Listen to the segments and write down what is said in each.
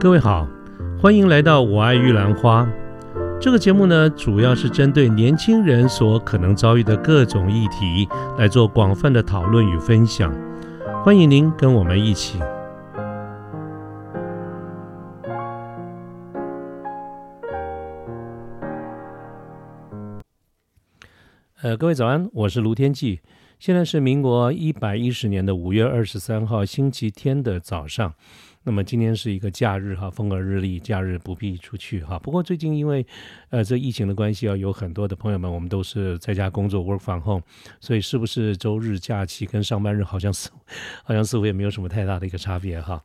各位好，欢迎来到《我爱玉兰花》这个节目呢，主要是针对年轻人所可能遭遇的各种议题来做广泛的讨论与分享。欢迎您跟我们一起。呃，各位早安，我是卢天记。现在是民国一百一十年的五月二十三号星期天的早上。那么今天是一个假日哈，风和日丽，假日不必出去哈。不过最近因为呃这疫情的关系啊，有很多的朋友们，我们都是在家工作 work from home，所以是不是周日假期跟上班日好像似好像似乎也没有什么太大的一个差别哈。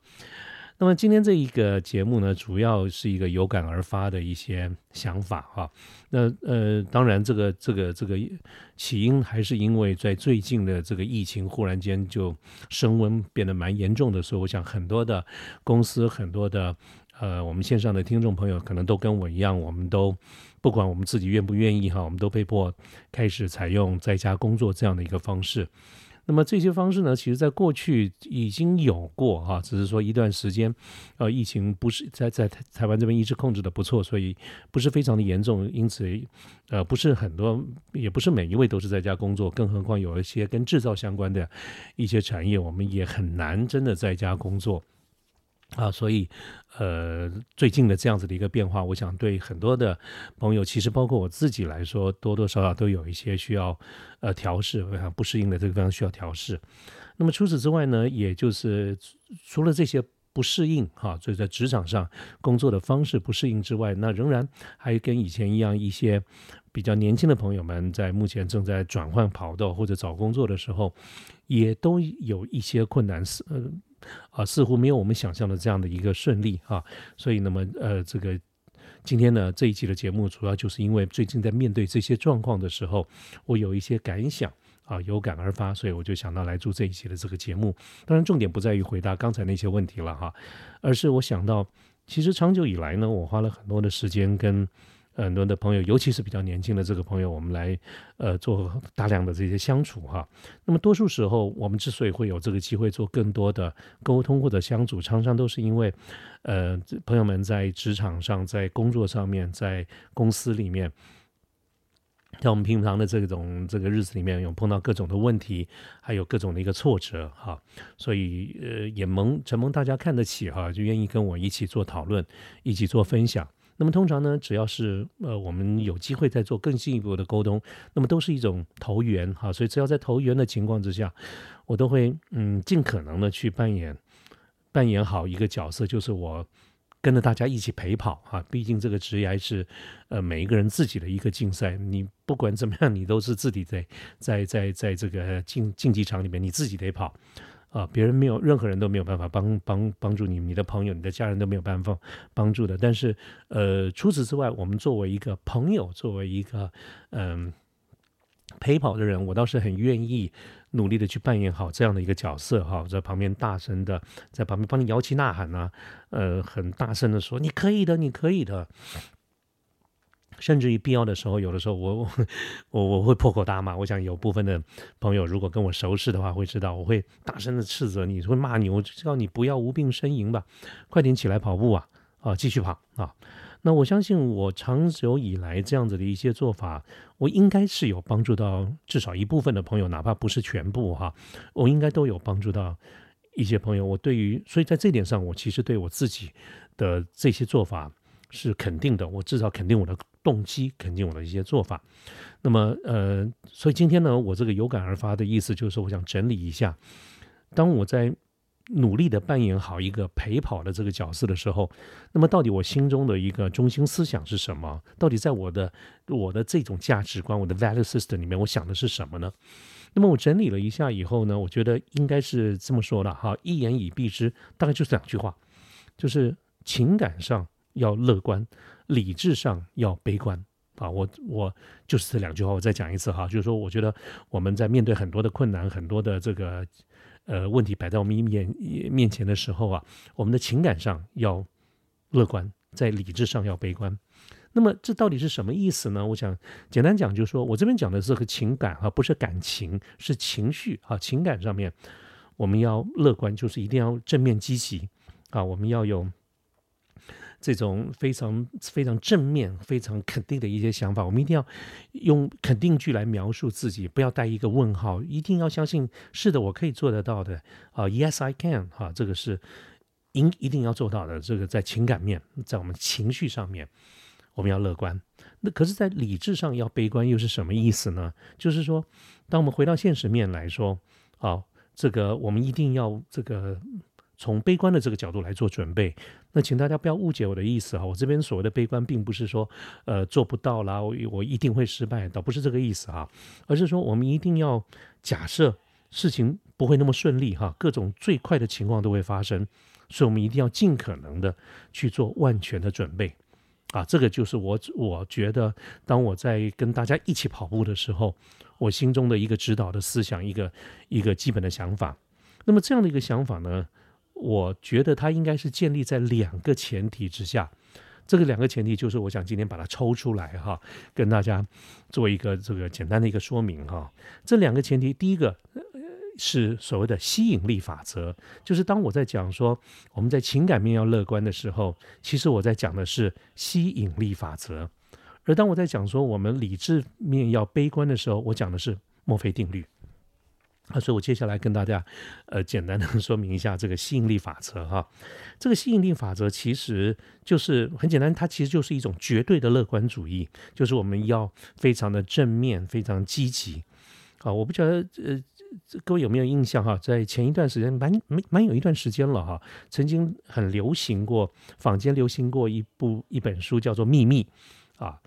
那么今天这一个节目呢，主要是一个有感而发的一些想法哈。那呃，当然这个这个这个起因还是因为在最近的这个疫情忽然间就升温变得蛮严重的，所以我想很多的公司很多的呃我们线上的听众朋友可能都跟我一样，我们都不管我们自己愿不愿意哈，我们都被迫开始采用在家工作这样的一个方式。那么这些方式呢，其实在过去已经有过哈，只是说一段时间，呃，疫情不是在在台湾这边一直控制的不错，所以不是非常的严重，因此呃不是很多，也不是每一位都是在家工作，更何况有一些跟制造相关的一些产业，我们也很难真的在家工作。啊，所以，呃，最近的这样子的一个变化，我想对很多的朋友，其实包括我自己来说，多多少少都有一些需要呃调试，非常不适应的这个地方需要调试。那么除此之外呢，也就是除了这些不适应哈，所以在职场上工作的方式不适应之外，那仍然还跟以前一样，一些比较年轻的朋友们在目前正在转换跑道或者找工作的时候，也都有一些困难是呃。啊，似乎没有我们想象的这样的一个顺利啊，所以那么呃，这个今天呢这一期的节目，主要就是因为最近在面对这些状况的时候，我有一些感想啊，有感而发，所以我就想到来做这一期的这个节目。当然，重点不在于回答刚才那些问题了哈，而是我想到，其实长久以来呢，我花了很多的时间跟。很多的朋友，尤其是比较年轻的这个朋友，我们来呃做大量的这些相处哈。那么多数时候，我们之所以会有这个机会做更多的沟通或者相处，常常都是因为呃朋友们在职场上、在工作上面、在公司里面，在我们平常的这种这个日子里面，有碰到各种的问题，还有各种的一个挫折哈。所以呃也蒙承蒙大家看得起哈，就愿意跟我一起做讨论，一起做分享。那么通常呢，只要是呃我们有机会再做更进一步的沟通，那么都是一种投缘哈，所以只要在投缘的情况之下，我都会嗯尽可能的去扮演扮演好一个角色，就是我跟着大家一起陪跑哈，毕竟这个职业是呃每一个人自己的一个竞赛，你不管怎么样，你都是自己在在在在这个竞竞技场里面，你自己得跑。啊，别人没有，任何人都没有办法帮帮帮助你，你的朋友、你的家人都没有办法帮助的。但是，呃，除此之外，我们作为一个朋友，作为一个嗯陪跑的人，我倒是很愿意努力的去扮演好这样的一个角色哈，在旁边大声的在旁边帮你摇旗呐喊呐，呃，很大声的说你可以的，你可以的。甚至于必要的时候，有的时候我 我我我会破口大骂。我想有部分的朋友如果跟我熟识的话，会知道我会大声的斥责你，会骂你。我就叫你不要无病呻吟吧，快点起来跑步啊啊，继续跑啊。那我相信我长久以来这样子的一些做法，我应该是有帮助到至少一部分的朋友，哪怕不是全部哈，我应该都有帮助到一些朋友。我对于所以在这点上，我其实对我自己的这些做法是肯定的。我至少肯定我的。动机肯定我的一些做法，那么呃，所以今天呢，我这个有感而发的意思就是，我想整理一下，当我在努力的扮演好一个陪跑的这个角色的时候，那么到底我心中的一个中心思想是什么？到底在我的我的这种价值观，我的 value system 里面，我想的是什么呢？那么我整理了一下以后呢，我觉得应该是这么说的哈，一言以蔽之，大概就是两句话，就是情感上要乐观。理智上要悲观啊！我我就是这两句话，我再讲一次哈，就是说，我觉得我们在面对很多的困难、很多的这个呃问题摆在我们面面前的时候啊，我们的情感上要乐观，在理智上要悲观。那么这到底是什么意思呢？我想简单讲，就是说我这边讲的是个情感哈，不是感情，是情绪啊。情感上面我们要乐观，就是一定要正面积极啊，我们要有。这种非常非常正面、非常肯定的一些想法，我们一定要用肯定句来描述自己，不要带一个问号，一定要相信是的，我可以做得到的啊，Yes I can 哈，这个是应一定要做到的。这个在情感面，在我们情绪上面，我们要乐观。那可是，在理智上要悲观，又是什么意思呢？就是说，当我们回到现实面来说，啊，这个我们一定要这个。从悲观的这个角度来做准备，那请大家不要误解我的意思哈。我这边所谓的悲观，并不是说呃做不到啦，我我一定会失败，倒不是这个意思哈，而是说我们一定要假设事情不会那么顺利哈，各种最快的情况都会发生，所以我们一定要尽可能的去做万全的准备啊。这个就是我我觉得，当我在跟大家一起跑步的时候，我心中的一个指导的思想，一个一个基本的想法。那么这样的一个想法呢？我觉得它应该是建立在两个前提之下，这个两个前提就是我想今天把它抽出来哈，跟大家做一个这个简单的一个说明哈。这两个前提，第一个是所谓的吸引力法则，就是当我在讲说我们在情感面要乐观的时候，其实我在讲的是吸引力法则；而当我在讲说我们理智面要悲观的时候，我讲的是墨菲定律。啊，所以我接下来跟大家，呃，简单的说明一下这个吸引力法则哈。这个吸引力法则其实就是很简单，它其实就是一种绝对的乐观主义，就是我们要非常的正面、非常积极。啊，我不晓得呃，各位有没有印象哈？在前一段时间，蛮蛮蛮有一段时间了哈，曾经很流行过，坊间流行过一部一本书，叫做《秘密》啊。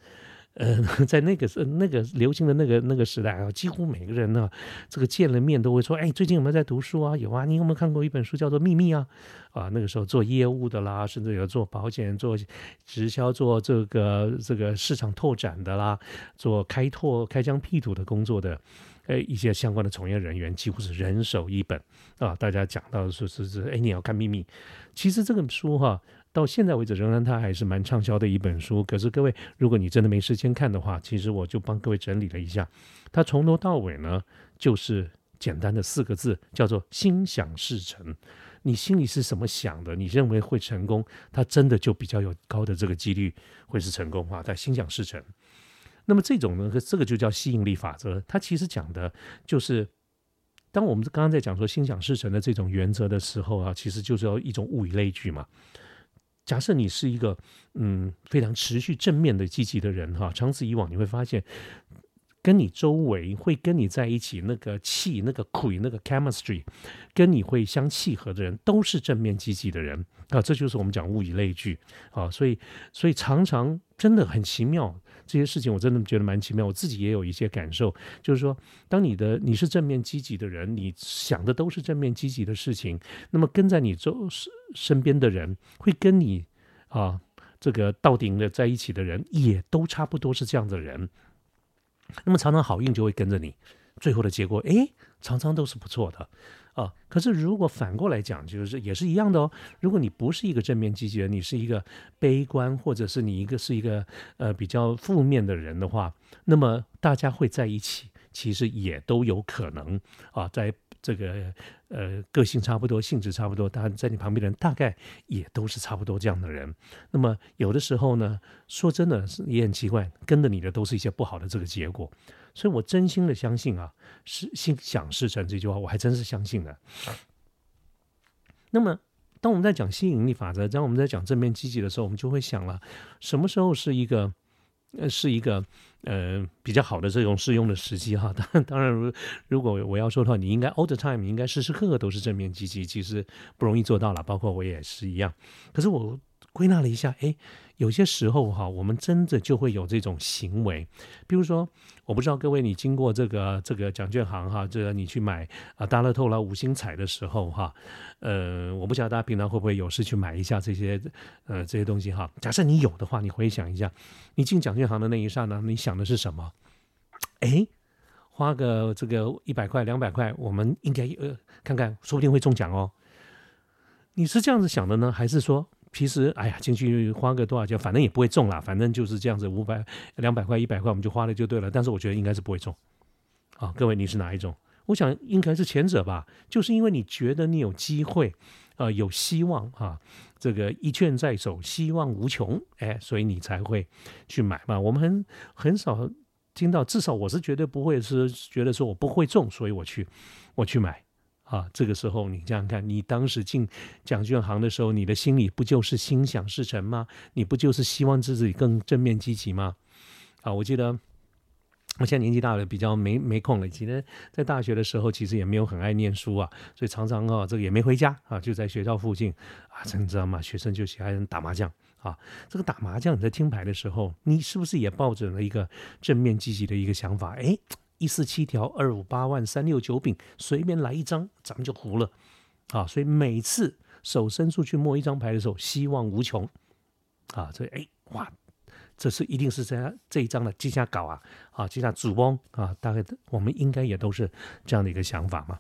呃，在那个时那个流行的那个那个时代啊，几乎每个人呢，这个见了面都会说，哎，最近有没有在读书啊？有啊，你有没有看过一本书叫做《秘密》啊？啊，那个时候做业务的啦，甚至有做保险、做直销、做这个这个市场拓展的啦，做开拓开疆辟土的工作的，呃，一些相关的从业人员，几乎是人手一本啊。大家讲到说是是，哎，你要看《秘密》，其实这本书哈。到现在为止，仍然它还是蛮畅销的一本书。可是各位，如果你真的没时间看的话，其实我就帮各位整理了一下，它从头到尾呢，就是简单的四个字，叫做“心想事成”。你心里是什么想的，你认为会成功，它真的就比较有高的这个几率会是成功啊。它心想事成，那么这种呢，这个就叫吸引力法则。它其实讲的就是，当我们刚刚在讲说心想事成的这种原则的时候啊，其实就是要一种物以类聚嘛。假设你是一个嗯非常持续正面的积极的人哈，长此以往你会发现，跟你周围会跟你在一起那个气那个鬼那个 chemistry，跟你会相契合的人都是正面积极的人啊，这就是我们讲物以类聚啊，所以所以常常真的很奇妙。这些事情我真的觉得蛮奇妙，我自己也有一些感受，就是说，当你的你是正面积极的人，你想的都是正面积极的事情，那么跟在你周身身边的人，会跟你啊这个到顶的在一起的人，也都差不多是这样的人，那么常常好运就会跟着你，最后的结果，哎，常常都是不错的。啊，可是如果反过来讲，就是也是一样的哦。如果你不是一个正面积极的，你是一个悲观，或者是你一个是一个呃比较负面的人的话，那么大家会在一起，其实也都有可能啊，在这个呃个性差不多、性质差不多，当然在你旁边的人大概也都是差不多这样的人。那么有的时候呢，说真的是也很奇怪，跟着你的都是一些不好的这个结果。所以，我真心的相信啊，是心想事成这句话，我还真是相信的。那么，当我们在讲吸引力法则，当我们在讲正面积极的时候，我们就会想了，什么时候是一个呃，是一个呃比较好的这种适用的时机哈？当然，当然，如如果我要说的话，你应该 all the time，你应该时时刻刻都是正面积极，其实不容易做到了，包括我也是一样。可是我归纳了一下，哎。有些时候哈，我们真的就会有这种行为，比如说，我不知道各位你经过这个这个奖券行哈，这个你去买啊大乐透啦、五星彩的时候哈，呃，我不晓得大家平常会不会有事去买一下这些呃这些东西哈。假设你有的话，你回想一下，你进奖券行的那一刹那，你想的是什么？哎，花个这个一百块、两百块，我们应该呃看看，说不定会中奖哦。你是这样子想的呢，还是说？其实，哎呀，进去花个多少钱，反正也不会中啦。反正就是这样子，五百、两百块、一百块，我们就花了就对了。但是我觉得应该是不会中。啊，各位，你是哪一种？我想应该是前者吧，就是因为你觉得你有机会，呃，有希望啊，这个一券在手，希望无穷，哎，所以你才会去买嘛。我们很很少听到，至少我是绝对不会是觉得说我不会中，所以我去我去买啊。这个时候你想想看，你当时进奖券行的时候，你的心里不就是心想事成吗？你不就是希望自己更正面积极吗？啊，我记得。我现在年纪大了，比较没没空了。其实，在大学的时候，其实也没有很爱念书啊，所以常常啊，这个也没回家啊，就在学校附近啊，这你知道吗？学生就喜欢打麻将啊。这个打麻将，你在听牌的时候，你是不是也抱着了一个正面积极的一个想法？哎，一四七条，二五八万，三六九饼，随便来一张，咱们就胡了啊。所以每次手伸出去摸一张牌的时候，希望无穷啊。所以哎哇。这是一定是在这一张的接下稿啊，啊，接下主翁啊，大概我们应该也都是这样的一个想法嘛，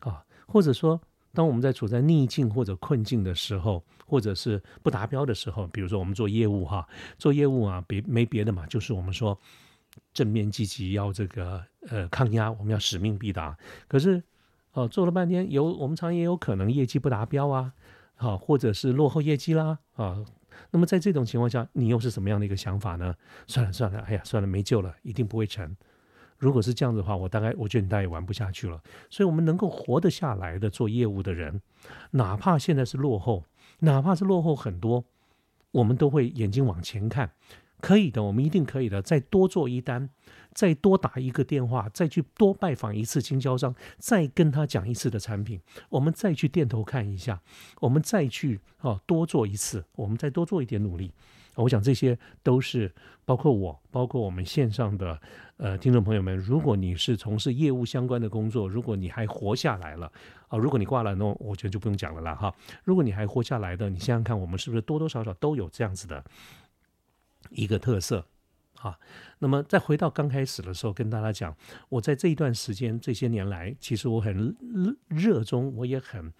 啊，或者说，当我们在处在逆境或者困境的时候，或者是不达标的时候，比如说我们做业务哈，做业务啊，别没别的嘛，就是我们说正面积极，要这个呃抗压，我们要使命必达。可是哦，做了半天，有我们常也有可能业绩不达标啊，好，或者是落后业绩啦，啊。那么在这种情况下，你又是什么样的一个想法呢？算了算了，哎呀，算了，没救了，一定不会成。如果是这样子的话，我大概我觉得你大概也玩不下去了。所以，我们能够活得下来的做业务的人，哪怕现在是落后，哪怕是落后很多，我们都会眼睛往前看。可以的，我们一定可以的。再多做一单，再多打一个电话，再去多拜访一次经销商，再跟他讲一次的产品，我们再去店头看一下，我们再去哦多做一次，我们再多做一点努力。我想这些都是包括我，包括我们线上的呃听众朋友们。如果你是从事业务相关的工作，如果你还活下来了啊，如果你挂了，那我觉得就不用讲了啦哈。如果你还活下来的，你想想看，我们是不是多多少少都有这样子的？一个特色啊，那么再回到刚开始的时候，跟大家讲，我在这一段时间这些年来，其实我很热衷，我也很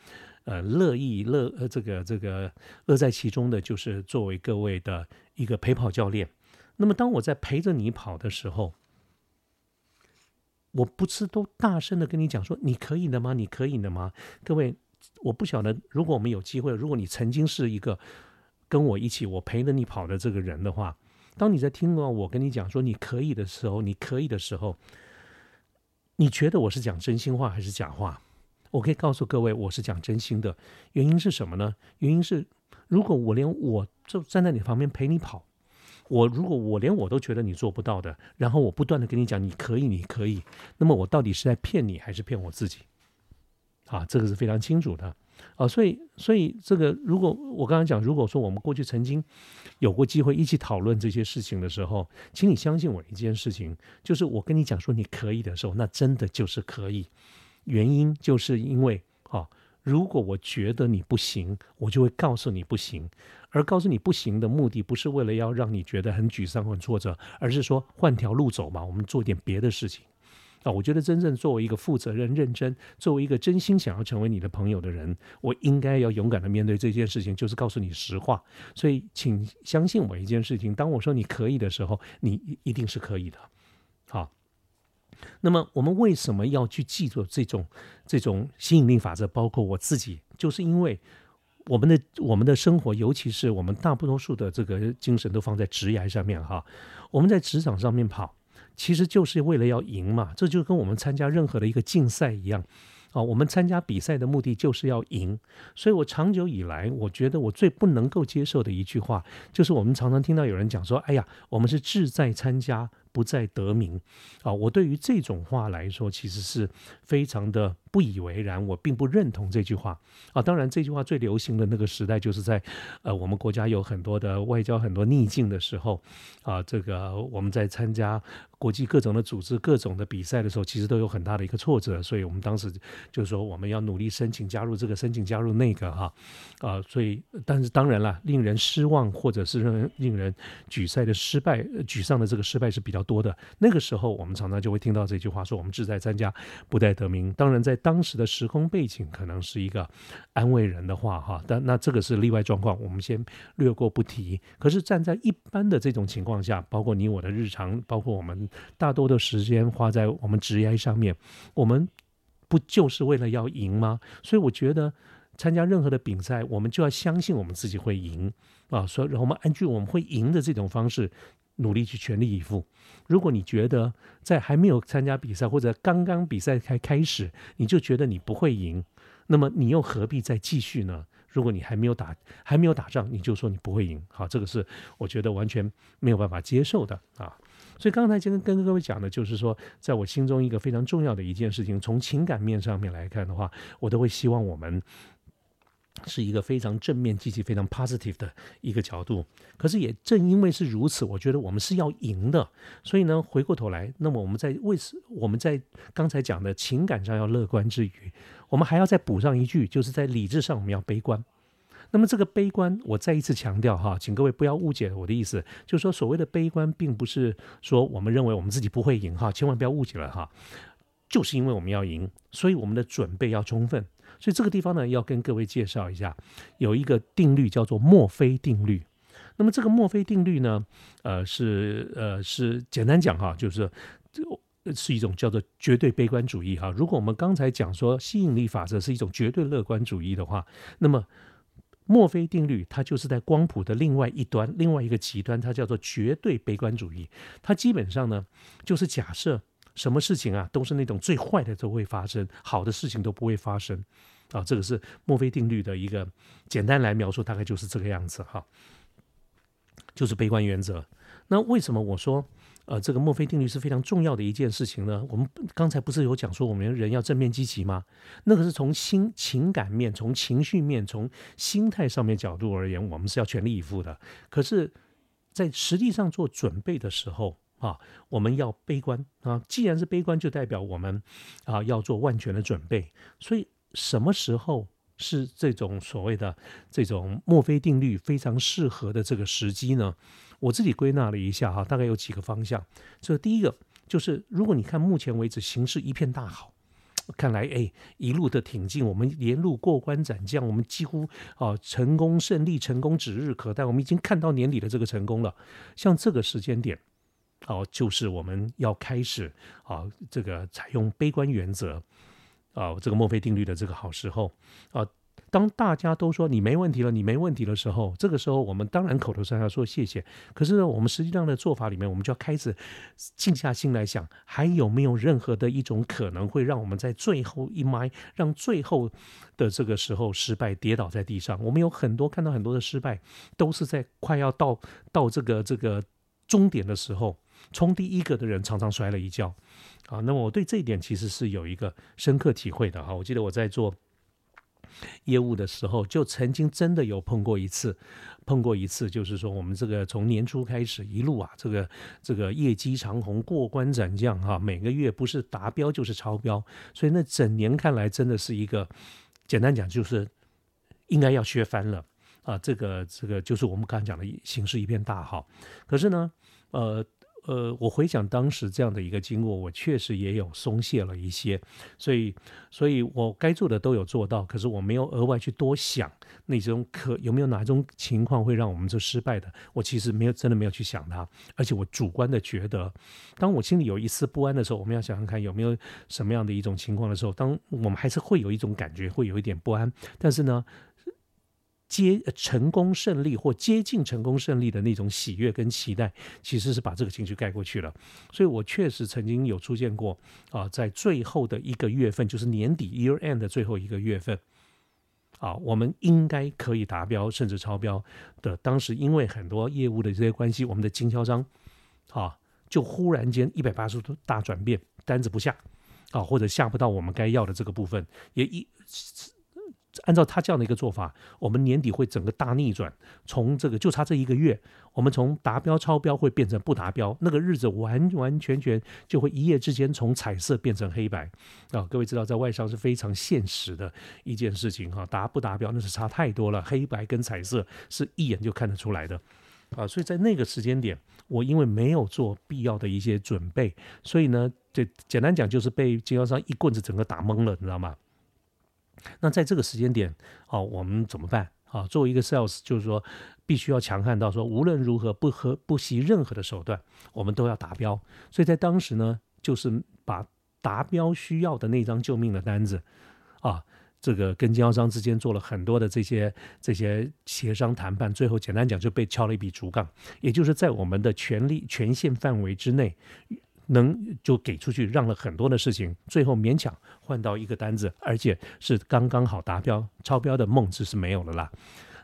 呃乐意乐呃这个这个乐在其中的，就是作为各位的一个陪跑教练。那么当我在陪着你跑的时候，我不是都大声的跟你讲说，你可以的吗？你可以的吗？各位，我不晓得，如果我们有机会，如果你曾经是一个。跟我一起，我陪着你跑的这个人的话，当你在听到我跟你讲说你可以的时候，你可以的时候，你觉得我是讲真心话还是假话？我可以告诉各位，我是讲真心的。原因是什么呢？原因是，如果我连我就站在你旁边陪你跑，我如果我连我都觉得你做不到的，然后我不断的跟你讲你可以，你可以，那么我到底是在骗你还是骗我自己？啊，这个是非常清楚的。啊，所以，所以这个，如果我刚刚讲，如果说我们过去曾经有过机会一起讨论这些事情的时候，请你相信我一件事情，就是我跟你讲说你可以的时候，那真的就是可以。原因就是因为，啊，如果我觉得你不行，我就会告诉你不行。而告诉你不行的目的，不是为了要让你觉得很沮丧、很挫折，而是说换条路走嘛，我们做点别的事情。啊，我觉得真正作为一个负责任、认真，作为一个真心想要成为你的朋友的人，我应该要勇敢的面对这件事情，就是告诉你实话。所以，请相信我一件事情：当我说你可以的时候，你一定是可以的。好，那么我们为什么要去记住这种这种吸引力法则？包括我自己，就是因为我们的我们的生活，尤其是我们大多数的这个精神都放在职业上面哈，我们在职场上面跑。其实就是为了要赢嘛，这就跟我们参加任何的一个竞赛一样，啊，我们参加比赛的目的就是要赢。所以我长久以来，我觉得我最不能够接受的一句话，就是我们常常听到有人讲说：“哎呀，我们是志在参加，不再得名。”啊，我对于这种话来说，其实是非常的。不以为然，我并不认同这句话啊。当然，这句话最流行的那个时代，就是在呃我们国家有很多的外交很多逆境的时候啊。这个我们在参加国际各种的组织、各种的比赛的时候，其实都有很大的一个挫折。所以我们当时就是说，我们要努力申请加入这个，申请加入那个哈啊。所以，但是当然了，令人失望或者是让令人举赛的失败、沮丧的这个失败是比较多的。那个时候，我们常常就会听到这句话，说我们志在参加，不在得名。当然在当时的时空背景可能是一个安慰人的话哈，但那这个是例外状况，我们先略过不提。可是站在一般的这种情况下，包括你我的日常，包括我们大多的时间花在我们职业上面，我们不就是为了要赢吗？所以我觉得参加任何的比赛，我们就要相信我们自己会赢啊，所以我们按据我们会赢的这种方式。努力去全力以赴。如果你觉得在还没有参加比赛或者刚刚比赛才开始，你就觉得你不会赢，那么你又何必再继续呢？如果你还没有打还没有打仗，你就说你不会赢，好，这个是我觉得完全没有办法接受的啊。所以刚才跟跟各位讲的就是说，在我心中一个非常重要的一件事情，从情感面上面来看的话，我都会希望我们。是一个非常正面、积极、非常 positive 的一个角度。可是也正因为是如此，我觉得我们是要赢的。所以呢，回过头来，那么我们在为此我们在刚才讲的情感上要乐观之余，我们还要再补上一句，就是在理智上我们要悲观。那么这个悲观，我再一次强调哈，请各位不要误解我的意思，就是说所谓的悲观，并不是说我们认为我们自己不会赢哈，千万不要误解了哈。就是因为我们要赢，所以我们的准备要充分。所以这个地方呢，要跟各位介绍一下，有一个定律叫做墨菲定律。那么这个墨菲定律呢，呃，是呃是简单讲哈，就是是一种叫做绝对悲观主义哈。如果我们刚才讲说吸引力法则是一种绝对乐观主义的话，那么墨菲定律它就是在光谱的另外一端，另外一个极端，它叫做绝对悲观主义。它基本上呢，就是假设。什么事情啊，都是那种最坏的都会发生，好的事情都不会发生，啊，这个是墨菲定律的一个简单来描述，大概就是这个样子哈，就是悲观原则。那为什么我说呃这个墨菲定律是非常重要的一件事情呢？我们刚才不是有讲说我们人要正面积极吗？那个是从心情感面、从情绪面、从心态上面角度而言，我们是要全力以赴的。可是，在实际上做准备的时候，啊，我们要悲观啊！既然是悲观，就代表我们啊要做万全的准备。所以，什么时候是这种所谓的这种墨菲定律非常适合的这个时机呢？我自己归纳了一下哈，大概有几个方向。这第一个就是，如果你看目前为止形势一片大好，看来哎一路的挺进，我们沿路过关斩将，我们几乎啊成功胜利，成功指日可待，我们已经看到年底的这个成功了。像这个时间点。好，就是我们要开始啊，这个采用悲观原则啊，这个墨菲定律的这个好时候啊。当大家都说你没问题了，你没问题的时候，这个时候我们当然口头上要说谢谢。可是呢，我们实际上的做法里面，我们就要开始静下心来想，还有没有任何的一种可能会让我们在最后一迈，让最后的这个时候失败跌倒在地上。我们有很多看到很多的失败，都是在快要到到这个这个终点的时候。冲第一个的人常常摔了一跤，啊，那么我对这一点其实是有一个深刻体会的哈。我记得我在做业务的时候，就曾经真的有碰过一次，碰过一次，就是说我们这个从年初开始一路啊，这个这个业绩长虹，过关斩将哈，每个月不是达标就是超标，所以那整年看来真的是一个简单讲就是应该要削翻了啊。这个这个就是我们刚才讲的形势一片大好，可是呢，呃。呃，我回想当时这样的一个经过，我确实也有松懈了一些，所以，所以我该做的都有做到，可是我没有额外去多想那种可有没有哪一种情况会让我们做失败的，我其实没有真的没有去想它，而且我主观的觉得，当我心里有一丝不安的时候，我们要想想看有没有什么样的一种情况的时候，当我们还是会有一种感觉，会有一点不安，但是呢。接成功胜利或接近成功胜利的那种喜悦跟期待，其实是把这个情绪盖过去了。所以我确实曾经有出现过啊，在最后的一个月份，就是年底 year end 的最后一个月份，啊，我们应该可以达标甚至超标的。当时因为很多业务的这些关系，我们的经销商啊，就忽然间一百八十度大转变，单子不下啊，或者下不到我们该要的这个部分，也一。按照他这样的一个做法，我们年底会整个大逆转，从这个就差这一个月，我们从达标超标会变成不达标，那个日子完完全全就会一夜之间从彩色变成黑白啊！各位知道，在外商是非常现实的一件事情哈，达不达标那是差太多了，黑白跟彩色是一眼就看得出来的啊！所以在那个时间点，我因为没有做必要的一些准备，所以呢，就简单讲就是被经销商一棍子整个打懵了，你知道吗？那在这个时间点，哦，我们怎么办？啊，作为一个 sales，就是说，必须要强悍到说，无论如何，不和不惜任何的手段，我们都要达标。所以在当时呢，就是把达标需要的那张救命的单子啊。这个跟经销商之间做了很多的这些这些协商谈判，最后简单讲就被敲了一笔竹杠，也就是在我们的权利权限范围之内，能就给出去，让了很多的事情，最后勉强换到一个单子，而且是刚刚好达标，超标的梦只是没有了啦。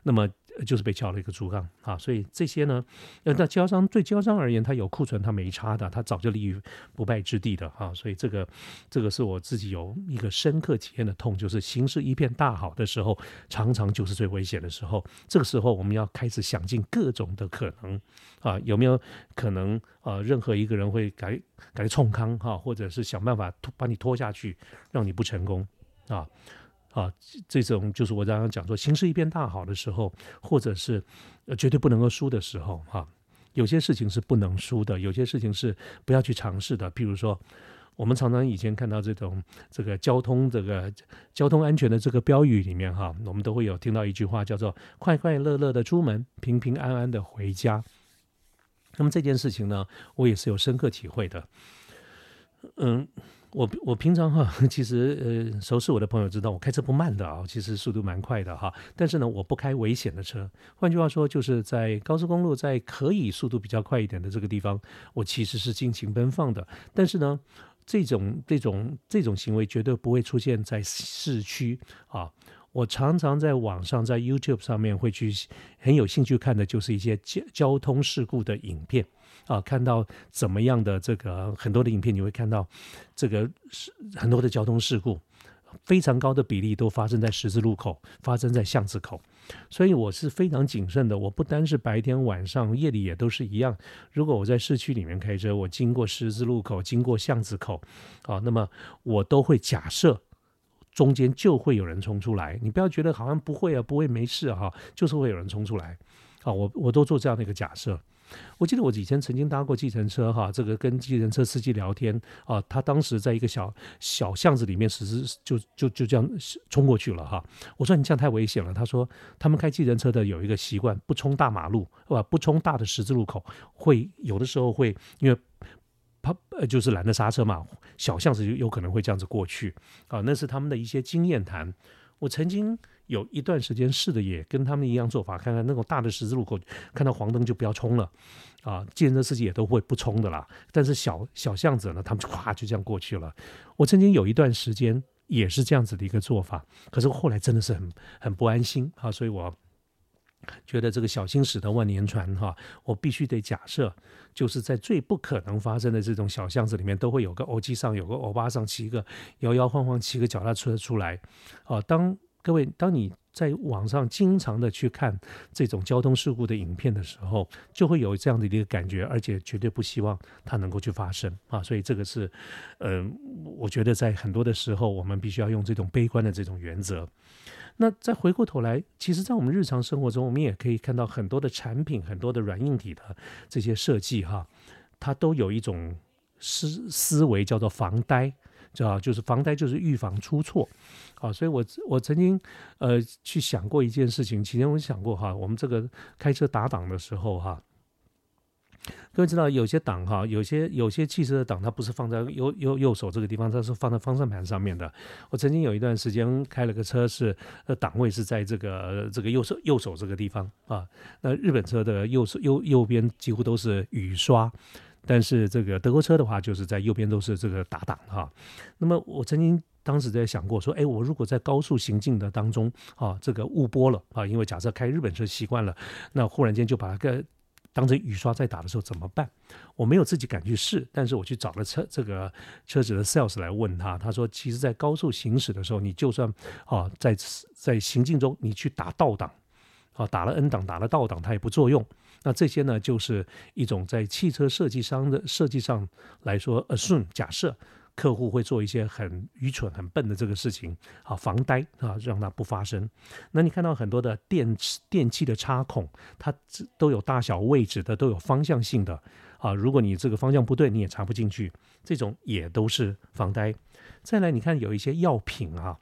那么。就是被敲了一个竹杠啊，所以这些呢，呃，那经销商对经销商而言，他有库存，他没差的，他早就立于不败之地的啊，所以这个这个是我自己有一个深刻体验的痛，就是形势一片大好的时候，常常就是最危险的时候。这个时候，我们要开始想尽各种的可能啊，有没有可能啊，任何一个人会改改冲康哈，或者是想办法拖把你拖下去，让你不成功啊。啊，这种就是我刚刚讲说，形势一片大好的时候，或者是绝对不能够输的时候，哈，有些事情是不能输的，有些事情是不要去尝试的。譬如说，我们常常以前看到这种这个交通这个交通安全的这个标语里面，哈，我们都会有听到一句话叫做“快快乐乐的出门，平平安安的回家”。那么这件事情呢，我也是有深刻体会的，嗯。我我平常哈，其实呃，熟识我的朋友知道我开车不慢的啊，其实速度蛮快的哈。但是呢，我不开危险的车。换句话说，就是在高速公路，在可以速度比较快一点的这个地方，我其实是尽情奔放的。但是呢，这种这种这种行为绝对不会出现在市区啊。我常常在网上，在 YouTube 上面会去很有兴趣看的，就是一些交交通事故的影片啊，看到怎么样的这个很多的影片，你会看到这个是很多的交通事故，非常高的比例都发生在十字路口，发生在巷子口，所以我是非常谨慎的。我不单是白天、晚上、夜里也都是一样。如果我在市区里面开车，我经过十字路口、经过巷子口啊，那么我都会假设。中间就会有人冲出来，你不要觉得好像不会啊，不会没事哈，就是会有人冲出来，啊，我我都做这样的一个假设。我记得我以前曾经搭过计程车哈，这个跟计程车司机聊天啊，他当时在一个小小巷子里面，实施就就就这样冲过去了哈。我说你这样太危险了。他说他们开计程车的有一个习惯，不冲大马路，是吧？不冲大的十字路口，会有的时候会因为。他呃就是懒得刹车嘛，小巷子就有可能会这样子过去啊，那是他们的一些经验谈。我曾经有一段时间试的也跟他们一样做法，看看那种大的十字路口看到黄灯就不要冲了啊，计程车司机也都会不冲的啦。但是小小巷子呢，他们就咵就这样过去了。我曾经有一段时间也是这样子的一个做法，可是后来真的是很很不安心啊，所以我。觉得这个小心驶得万年船哈，我必须得假设，就是在最不可能发生的这种小巷子里面，都会有个欧机上有个欧巴上骑个摇摇晃晃骑个脚踏车出来。啊，当各位当你在网上经常的去看这种交通事故的影片的时候，就会有这样的一个感觉，而且绝对不希望它能够去发生啊。所以这个是，嗯，我觉得在很多的时候，我们必须要用这种悲观的这种原则。那再回过头来，其实，在我们日常生活中，我们也可以看到很多的产品，很多的软硬体的这些设计，哈，它都有一种思思维叫做防呆，知道就是防呆就是预防出错，啊，所以我我曾经呃去想过一件事情，其实我想过哈，我们这个开车打档的时候，哈。各位知道，有些档哈，有些有些汽车的档，它不是放在右右右手这个地方，它是放在方向盘上面的。我曾经有一段时间开了个车，是呃档位是在这个这个右手右手这个地方啊。那日本车的右手右右边几乎都是雨刷，但是这个德国车的话，就是在右边都是这个打档哈。那么我曾经当时在想过说，哎，我如果在高速行进的当中啊，这个误拨了啊，因为假设开日本车习惯了，那忽然间就把它个。当成雨刷在打的时候怎么办？我没有自己敢去试，但是我去找了车这个车子的 sales 来问他，他说，其实，在高速行驶的时候，你就算啊，在在行进中你去打倒档，啊，打了 N 档，打了倒档，它也不作用。那这些呢，就是一种在汽车设计商的设计上来说，assume 假设。客户会做一些很愚蠢、很笨的这个事情啊，防呆啊，让它不发生。那你看到很多的电池电器的插孔，它都有大小位置的，都有方向性的啊。如果你这个方向不对，你也插不进去，这种也都是防呆。再来，你看有一些药品啊。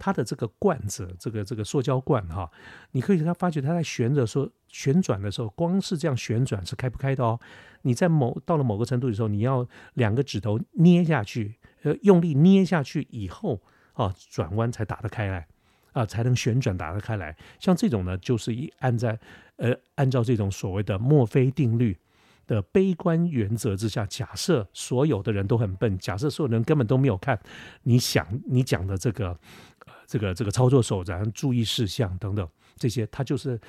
它的这个罐子，这个这个塑胶罐哈，你可以它发觉它在旋着说旋转的时候，光是这样旋转是开不开的哦。你在某到了某个程度的时候，你要两个指头捏下去，呃用力捏下去以后啊，转弯才打得开来啊，才能旋转打得开来。像这种呢，就是一按在呃按照这种所谓的墨菲定律的悲观原则之下，假设所有的人都很笨，假设所有人根本都没有看你想你讲的这个这个这个操作手然后注意事项等等这些，它就是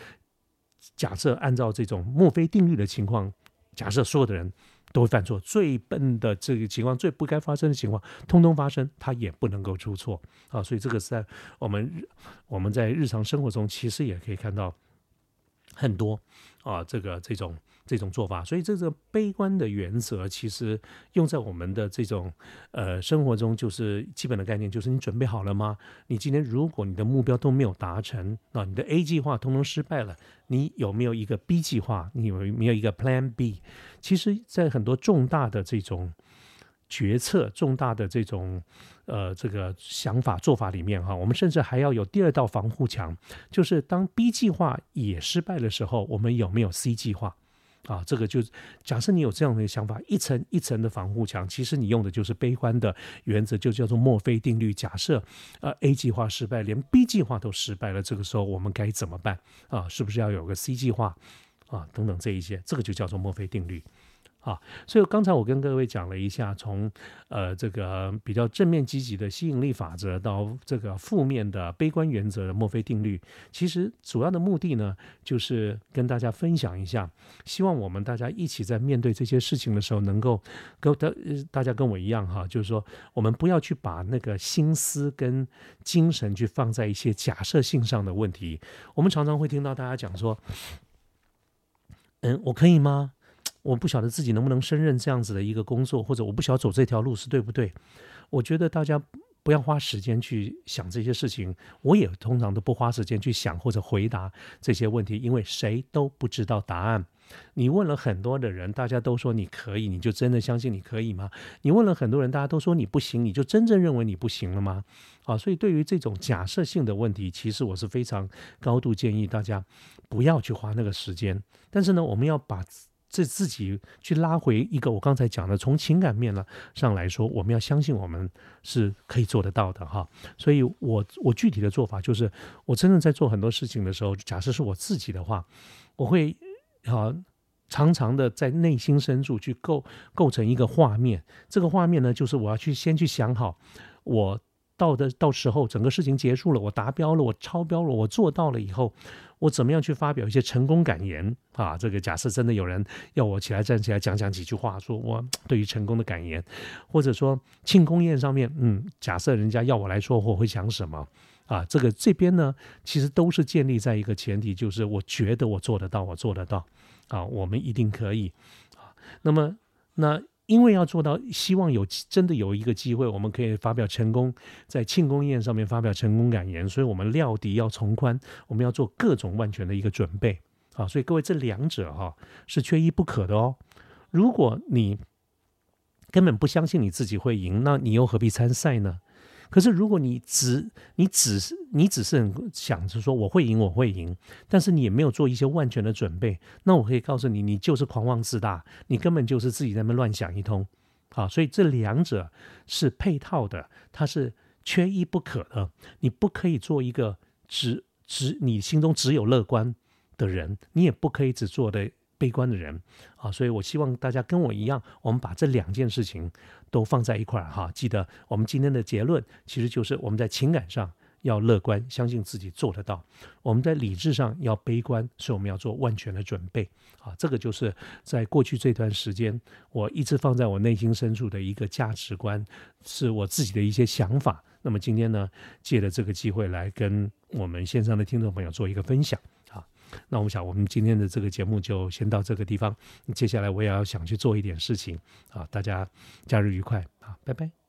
假设按照这种墨菲定律的情况，假设所有的人。都会犯错，最笨的这个情况，最不该发生的情况，通通发生，他也不能够出错啊！所以这个是在我们我们在日常生活中，其实也可以看到很多啊，这个这种。这种做法，所以这个悲观的原则，其实用在我们的这种呃生活中，就是基本的概念，就是你准备好了吗？你今天如果你的目标都没有达成啊，你的 A 计划通通失败了，你有没有一个 B 计划？你有没有一个 Plan B？其实，在很多重大的这种决策、重大的这种呃这个想法做法里面哈，我们甚至还要有第二道防护墙，就是当 B 计划也失败的时候，我们有没有 C 计划？啊，这个就假设你有这样的想法，一层一层的防护墙，其实你用的就是悲观的原则，就叫做墨菲定律。假设呃 A 计划失败，连 B 计划都失败了，这个时候我们该怎么办？啊，是不是要有个 C 计划？啊，等等这一些，这个就叫做墨菲定律。啊，所以刚才我跟各位讲了一下，从呃这个比较正面积极的吸引力法则到这个负面的悲观原则的墨菲定律，其实主要的目的呢，就是跟大家分享一下，希望我们大家一起在面对这些事情的时候，能够跟大大家跟我一样哈，就是说我们不要去把那个心思跟精神去放在一些假设性上的问题。我们常常会听到大家讲说，嗯，我可以吗？我不晓得自己能不能胜任这样子的一个工作，或者我不晓得走这条路是对不对。我觉得大家不要花时间去想这些事情，我也通常都不花时间去想或者回答这些问题，因为谁都不知道答案。你问了很多的人，大家都说你可以，你就真的相信你可以吗？你问了很多人，大家都说你不行，你就真正认为你不行了吗？啊，所以对于这种假设性的问题，其实我是非常高度建议大家不要去花那个时间。但是呢，我们要把。这自己去拉回一个我刚才讲的，从情感面呢上来说，我们要相信我们是可以做得到的哈。所以，我我具体的做法就是，我真正在做很多事情的时候，假设是我自己的话，我会啊常常的在内心深处去构构成一个画面。这个画面呢，就是我要去先去想好我。到的到时候，整个事情结束了，我达标了，我超标了，我做到了以后，我怎么样去发表一些成功感言啊？这个假设真的有人要我起来站起来讲讲几句话，说我对于成功的感言，或者说庆功宴上面，嗯，假设人家要我来说，我会讲什么啊？这个这边呢，其实都是建立在一个前提，就是我觉得我做得到，我做得到啊，我们一定可以啊。那么那。因为要做到，希望有真的有一个机会，我们可以发表成功，在庆功宴上面发表成功感言，所以我们料敌要从宽，我们要做各种万全的一个准备啊！所以各位，这两者哈是缺一不可的哦。如果你根本不相信你自己会赢，那你又何必参赛呢？可是，如果你只你只是你只是很想着说我会赢我会赢，但是你也没有做一些万全的准备，那我可以告诉你，你就是狂妄自大，你根本就是自己在那乱想一通。好，所以这两者是配套的，它是缺一不可的。你不可以做一个只只你心中只有乐观的人，你也不可以只做的。悲观的人啊，所以我希望大家跟我一样，我们把这两件事情都放在一块儿哈。记得我们今天的结论，其实就是我们在情感上要乐观，相信自己做得到；我们在理智上要悲观，所以我们要做万全的准备啊。这个就是在过去这段时间，我一直放在我内心深处的一个价值观，是我自己的一些想法。那么今天呢，借着这个机会来跟我们线上的听众朋友做一个分享。那我们想，我们今天的这个节目就先到这个地方。接下来我也要想去做一点事情啊，大家假日愉快啊，拜拜。